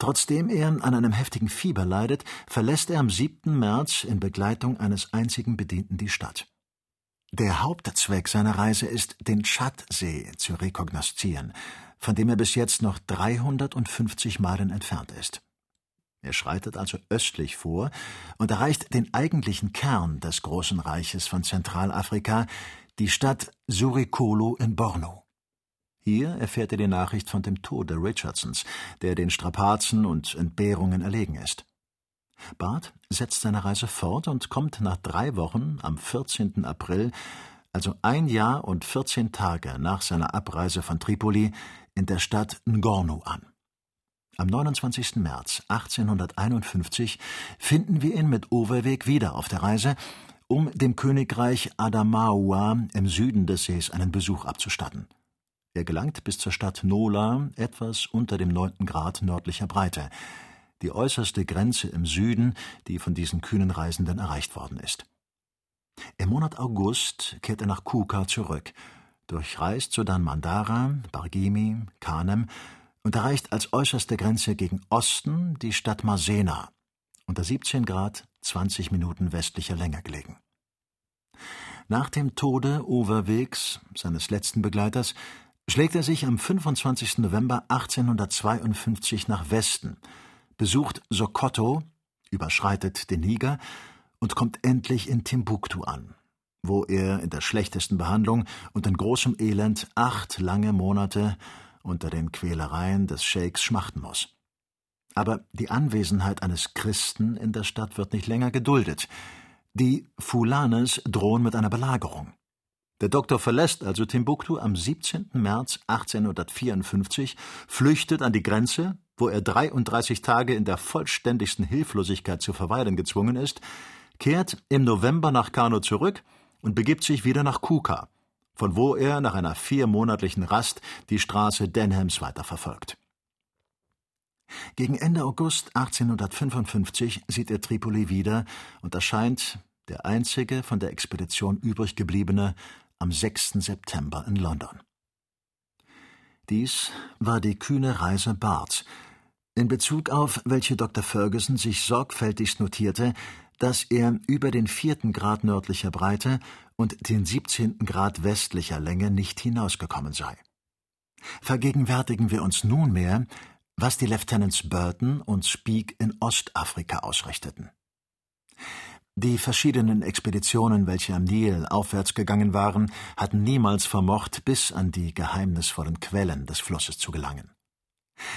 Trotzdem er an einem heftigen Fieber leidet, verlässt er am 7. März in Begleitung eines einzigen Bedienten die Stadt. Der Hauptzweck seiner Reise ist, den Tschadsee zu rekognoszieren, von dem er bis jetzt noch 350 Meilen entfernt ist. Er schreitet also östlich vor und erreicht den eigentlichen Kern des großen Reiches von Zentralafrika, die Stadt Surikolo in Borno. Hier erfährt er die Nachricht von dem Tode Richardsons, der den Strapazen und Entbehrungen erlegen ist. Barth setzt seine Reise fort und kommt nach drei Wochen am 14. April, also ein Jahr und 14 Tage nach seiner Abreise von Tripoli, in der Stadt Ngornu an. Am 29. März 1851 finden wir ihn mit Overweg wieder auf der Reise, um dem Königreich Adamaua im Süden des Sees einen Besuch abzustatten. Er gelangt bis zur Stadt Nola, etwas unter dem neunten Grad nördlicher Breite, die äußerste Grenze im Süden, die von diesen kühnen Reisenden erreicht worden ist. Im Monat August kehrt er nach Kuka zurück, durchreist sodann Mandara, Bargimi, Kanem und erreicht als äußerste Grenze gegen Osten die Stadt Masena, unter 17 Grad 20 Minuten westlicher Länge gelegen. Nach dem Tode Overwegs, seines letzten Begleiters, schlägt er sich am 25. November 1852 nach Westen, besucht Sokoto, überschreitet den Niger und kommt endlich in Timbuktu an, wo er in der schlechtesten Behandlung und in großem Elend acht lange Monate unter den Quälereien des Scheiks schmachten muss. Aber die Anwesenheit eines Christen in der Stadt wird nicht länger geduldet. Die Fulanes drohen mit einer Belagerung. Der Doktor verlässt also Timbuktu am 17. März 1854, flüchtet an die Grenze, wo er 33 Tage in der vollständigsten Hilflosigkeit zu verweilen gezwungen ist, kehrt im November nach Kano zurück und begibt sich wieder nach Kuka, von wo er nach einer viermonatlichen Rast die Straße Denhams weiterverfolgt. Gegen Ende August 1855 sieht er Tripoli wieder und erscheint, der einzige von der Expedition übrig gebliebene, am 6. September in London. Dies war die kühne Reise Barths, in Bezug auf welche Dr. Ferguson sich sorgfältigst notierte, dass er über den vierten Grad nördlicher Breite und den siebzehnten Grad westlicher Länge nicht hinausgekommen sei. Vergegenwärtigen wir uns nunmehr, was die Lieutenants Burton und Speke in Ostafrika ausrichteten. Die verschiedenen Expeditionen, welche am Nil aufwärts gegangen waren, hatten niemals vermocht, bis an die geheimnisvollen Quellen des Flusses zu gelangen.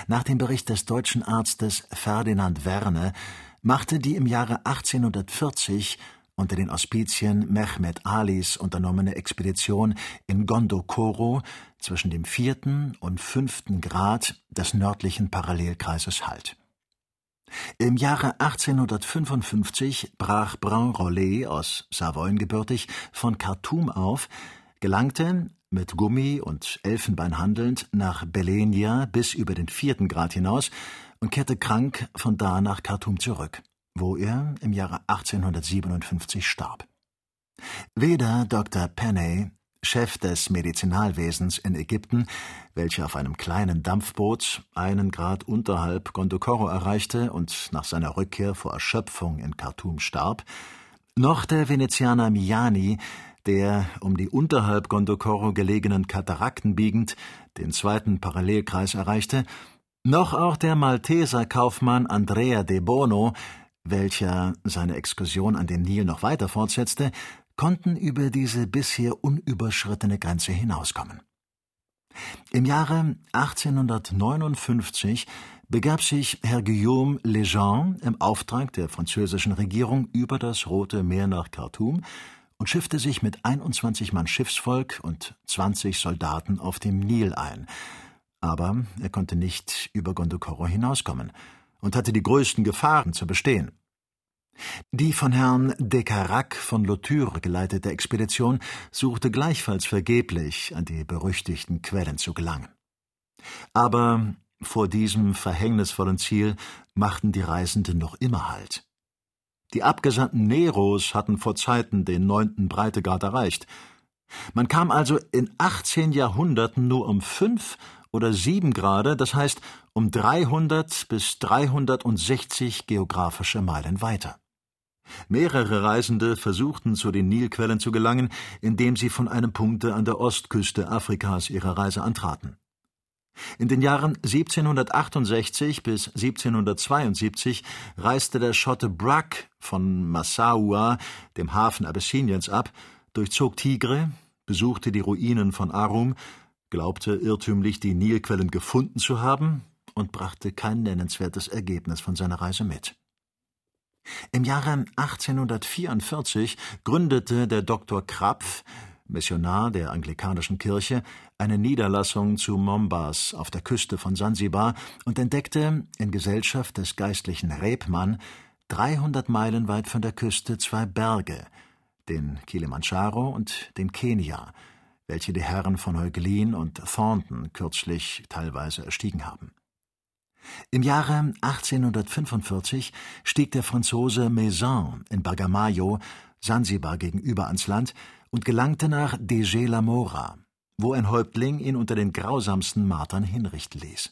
Nach dem Bericht des deutschen Arztes Ferdinand Werne machte die im Jahre 1840 unter den Auspizien Mehmet Alis unternommene Expedition in Gondokoro zwischen dem vierten und fünften Grad des nördlichen Parallelkreises Halt. Im Jahre 1855 brach Brun-Rollet aus Savoyen gebürtig von Khartoum auf, gelangte mit Gummi und Elfenbein handelnd nach Belenia bis über den vierten Grad hinaus und kehrte krank von da nach Khartoum zurück, wo er im Jahre 1857 starb. Weder Dr. Penney, Chef des Medizinalwesens in Ägypten, welcher auf einem kleinen Dampfboot einen Grad unterhalb Gondokoro erreichte und nach seiner Rückkehr vor Erschöpfung in Khartoum starb, noch der Venezianer Miani, der, um die unterhalb Gondokoro gelegenen Katarakten biegend, den zweiten Parallelkreis erreichte, noch auch der Malteser Kaufmann Andrea de Bono, welcher seine Exkursion an den Nil noch weiter fortsetzte, konnten über diese bisher unüberschrittene Grenze hinauskommen. Im Jahre 1859 begab sich Herr Guillaume Lejean im Auftrag der französischen Regierung über das Rote Meer nach Khartoum und schiffte sich mit 21 Mann Schiffsvolk und 20 Soldaten auf dem Nil ein, aber er konnte nicht über Gondokoro hinauskommen und hatte die größten Gefahren zu bestehen. Die von Herrn de Carac von Lothure geleitete Expedition suchte gleichfalls vergeblich, an die berüchtigten Quellen zu gelangen. Aber vor diesem verhängnisvollen Ziel machten die Reisenden noch immer Halt. Die Abgesandten Neros hatten vor Zeiten den neunten Breitegrad erreicht. Man kam also in achtzehn Jahrhunderten nur um fünf oder sieben Grade, das heißt um 300 bis 360 geografische Meilen weiter. Mehrere Reisende versuchten zu den Nilquellen zu gelangen, indem sie von einem Punkte an der Ostküste Afrikas ihre Reise antraten. In den Jahren 1768 bis 1772 reiste der Schotte Bragg von Massaua, dem Hafen Abyssiniens, ab, durchzog Tigre, besuchte die Ruinen von Arum, glaubte irrtümlich die Nilquellen gefunden zu haben und brachte kein nennenswertes Ergebnis von seiner Reise mit. Im Jahre 1844 gründete der Dr. Krapf, Missionar der anglikanischen Kirche, eine Niederlassung zu Mombas auf der Küste von Sansibar und entdeckte in Gesellschaft des geistlichen Rebmann 300 Meilen weit von der Küste zwei Berge, den Kilimanjaro und den Kenia, welche die Herren von Heuglin und Thornton kürzlich teilweise erstiegen haben. Im Jahre 1845 stieg der Franzose Maison in Bagamayo, Sansibar gegenüber ans Land und gelangte nach Dege la Mora, wo ein Häuptling ihn unter den grausamsten Martern hinrichten ließ.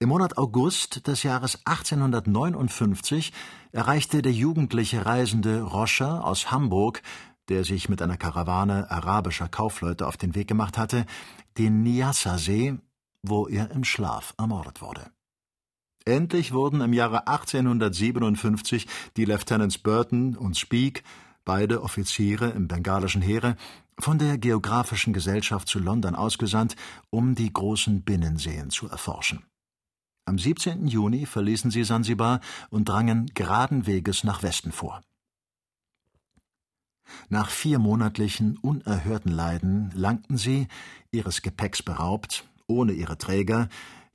Im Monat August des Jahres 1859 erreichte der jugendliche Reisende Roscher aus Hamburg, der sich mit einer Karawane arabischer Kaufleute auf den Weg gemacht hatte, den Nyassa-See, wo er im Schlaf ermordet wurde. Endlich wurden im Jahre 1857 die Lieutenants Burton und Speke beide Offiziere im bengalischen Heere, von der Geographischen Gesellschaft zu London ausgesandt, um die großen Binnenseen zu erforschen. Am 17. Juni verließen sie Sansibar und drangen geraden Weges nach Westen vor. Nach vier monatlichen, unerhörten Leiden langten sie, ihres Gepäcks beraubt, ohne ihre Träger,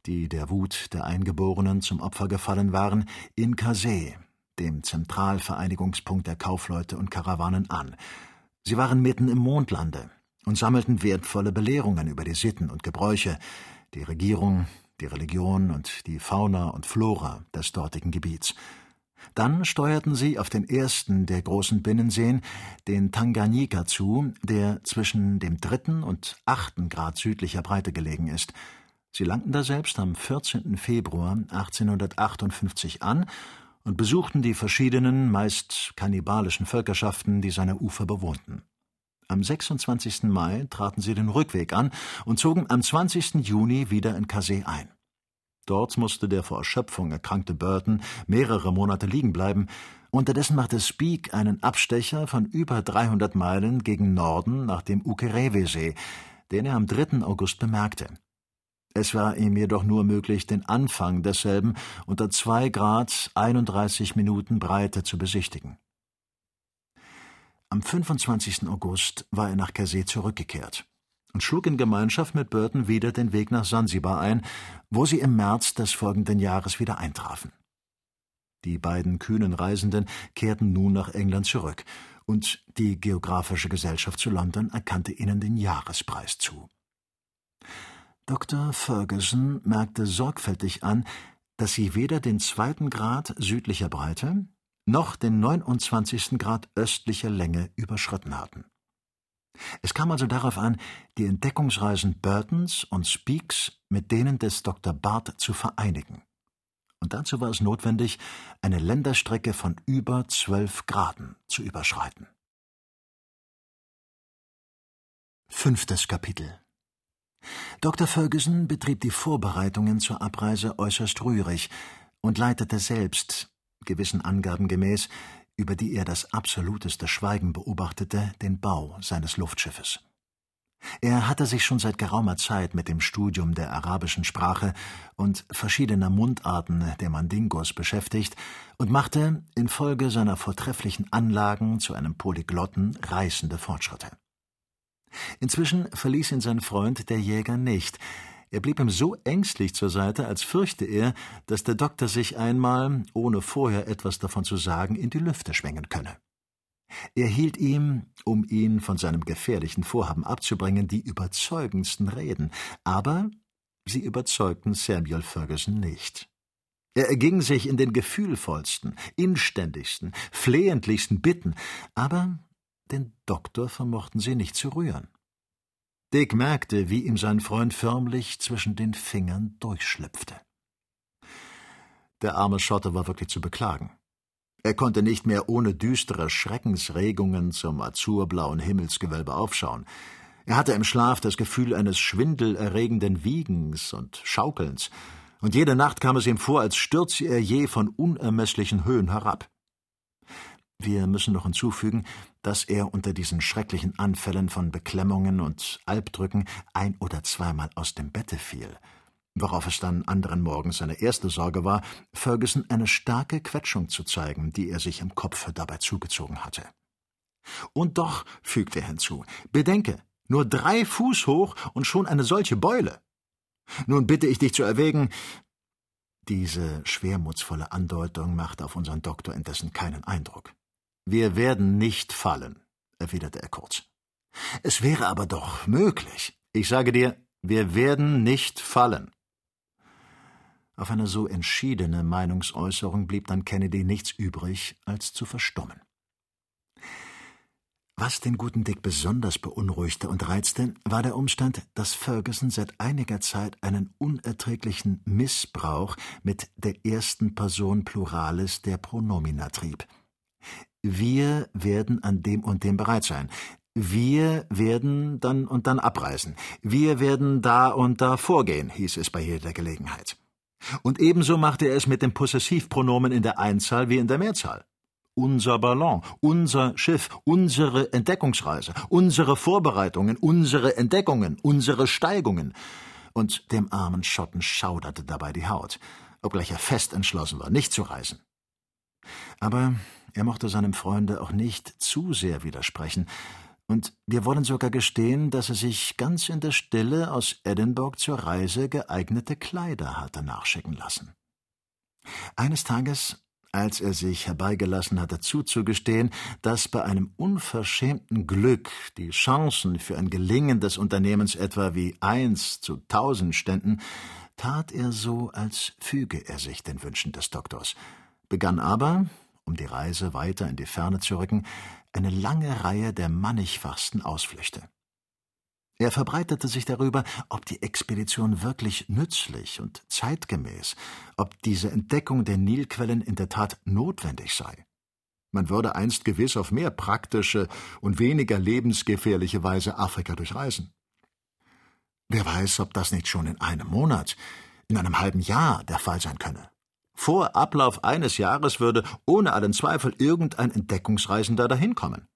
die der Wut der Eingeborenen zum Opfer gefallen waren, in Kasee, dem Zentralvereinigungspunkt der Kaufleute und Karawanen, an. Sie waren mitten im Mondlande und sammelten wertvolle Belehrungen über die Sitten und Gebräuche, die Regierung, die Religion und die Fauna und Flora des dortigen Gebiets. Dann steuerten sie auf den ersten der großen Binnenseen, den Tanganyika, zu, der zwischen dem dritten und achten Grad südlicher Breite gelegen ist. Sie langten daselbst am 14. Februar 1858 an und besuchten die verschiedenen, meist kannibalischen Völkerschaften, die seine Ufer bewohnten. Am 26. Mai traten sie den Rückweg an und zogen am 20. Juni wieder in Kasee ein. Dort musste der vor Erschöpfung erkrankte Burton mehrere Monate liegen bleiben. Unterdessen machte Speak einen Abstecher von über 300 Meilen gegen Norden nach dem Ukerewe-See, den er am 3. August bemerkte. Es war ihm jedoch nur möglich, den Anfang desselben unter zwei Grad 31 Minuten Breite zu besichtigen. Am 25. August war er nach Kasee zurückgekehrt und schlug in Gemeinschaft mit Burton wieder den Weg nach Sansibar ein, wo sie im März des folgenden Jahres wieder eintrafen. Die beiden kühnen Reisenden kehrten nun nach England zurück, und die Geographische Gesellschaft zu London erkannte ihnen den Jahrespreis zu. Dr. Ferguson merkte sorgfältig an, dass sie weder den zweiten Grad südlicher Breite noch den 29. Grad östlicher Länge überschritten hatten. Es kam also darauf an, die Entdeckungsreisen Burtons und Speaks mit denen des Dr. Barth zu vereinigen. Und dazu war es notwendig, eine Länderstrecke von über zwölf Graden zu überschreiten. Fünftes Kapitel Dr. Ferguson betrieb die Vorbereitungen zur Abreise äußerst rührig und leitete selbst, gewissen Angaben gemäß, über die er das absoluteste Schweigen beobachtete, den Bau seines Luftschiffes. Er hatte sich schon seit geraumer Zeit mit dem Studium der arabischen Sprache und verschiedener Mundarten der Mandingos beschäftigt und machte infolge seiner vortrefflichen Anlagen zu einem Polyglotten reißende Fortschritte. Inzwischen verließ ihn sein Freund der Jäger nicht, er blieb ihm so ängstlich zur Seite, als fürchte er, dass der Doktor sich einmal, ohne vorher etwas davon zu sagen, in die Lüfte schwingen könne. Er hielt ihm, um ihn von seinem gefährlichen Vorhaben abzubringen, die überzeugendsten Reden, aber sie überzeugten Samuel Ferguson nicht. Er erging sich in den gefühlvollsten, inständigsten, flehentlichsten Bitten, aber den Doktor vermochten sie nicht zu rühren. Dick merkte, wie ihm sein Freund förmlich zwischen den Fingern durchschlüpfte. Der arme Schotte war wirklich zu beklagen. Er konnte nicht mehr ohne düstere Schreckensregungen zum azurblauen Himmelsgewölbe aufschauen. Er hatte im Schlaf das Gefühl eines schwindelerregenden Wiegens und Schaukelns, und jede Nacht kam es ihm vor, als stürze er je von unermesslichen Höhen herab. Wir müssen noch hinzufügen, dass er unter diesen schrecklichen Anfällen von Beklemmungen und Albdrücken ein oder zweimal aus dem Bette fiel, worauf es dann anderen Morgens seine erste Sorge war, Ferguson eine starke Quetschung zu zeigen, die er sich im Kopfe dabei zugezogen hatte. Und doch, fügte er hinzu, bedenke, nur drei Fuß hoch und schon eine solche Beule. Nun bitte ich dich zu erwägen, diese schwermutsvolle Andeutung machte auf unseren Doktor indessen keinen Eindruck. Wir werden nicht fallen, erwiderte er kurz. Es wäre aber doch möglich. Ich sage dir, wir werden nicht fallen. Auf eine so entschiedene Meinungsäußerung blieb dann Kennedy nichts übrig, als zu verstummen. Was den guten Dick besonders beunruhigte und reizte, war der Umstand, dass Ferguson seit einiger Zeit einen unerträglichen Missbrauch mit der ersten Person Pluralis der Pronomina trieb. Wir werden an dem und dem bereit sein. Wir werden dann und dann abreisen. Wir werden da und da vorgehen, hieß es bei jeder Gelegenheit. Und ebenso machte er es mit dem Possessivpronomen in der Einzahl wie in der Mehrzahl. Unser Ballon, unser Schiff, unsere Entdeckungsreise, unsere Vorbereitungen, unsere Entdeckungen, unsere Steigungen. Und dem armen Schotten schauderte dabei die Haut, obgleich er fest entschlossen war, nicht zu reisen. Aber er mochte seinem Freunde auch nicht zu sehr widersprechen, und wir wollen sogar gestehen, dass er sich ganz in der Stille aus Edinburgh zur Reise geeignete Kleider hatte nachschicken lassen. Eines Tages, als er sich herbeigelassen hatte zuzugestehen, dass bei einem unverschämten Glück die Chancen für ein Gelingen des Unternehmens etwa wie eins zu tausend ständen, tat er so, als füge er sich den Wünschen des Doktors, begann aber, um die Reise weiter in die Ferne zu rücken, eine lange Reihe der mannigfachsten Ausflüchte. Er verbreitete sich darüber, ob die Expedition wirklich nützlich und zeitgemäß, ob diese Entdeckung der Nilquellen in der Tat notwendig sei. Man würde einst gewiss auf mehr praktische und weniger lebensgefährliche Weise Afrika durchreisen. Wer weiß, ob das nicht schon in einem Monat, in einem halben Jahr der Fall sein könne. Vor Ablauf eines Jahres würde ohne allen Zweifel irgendein Entdeckungsreisender dahin kommen.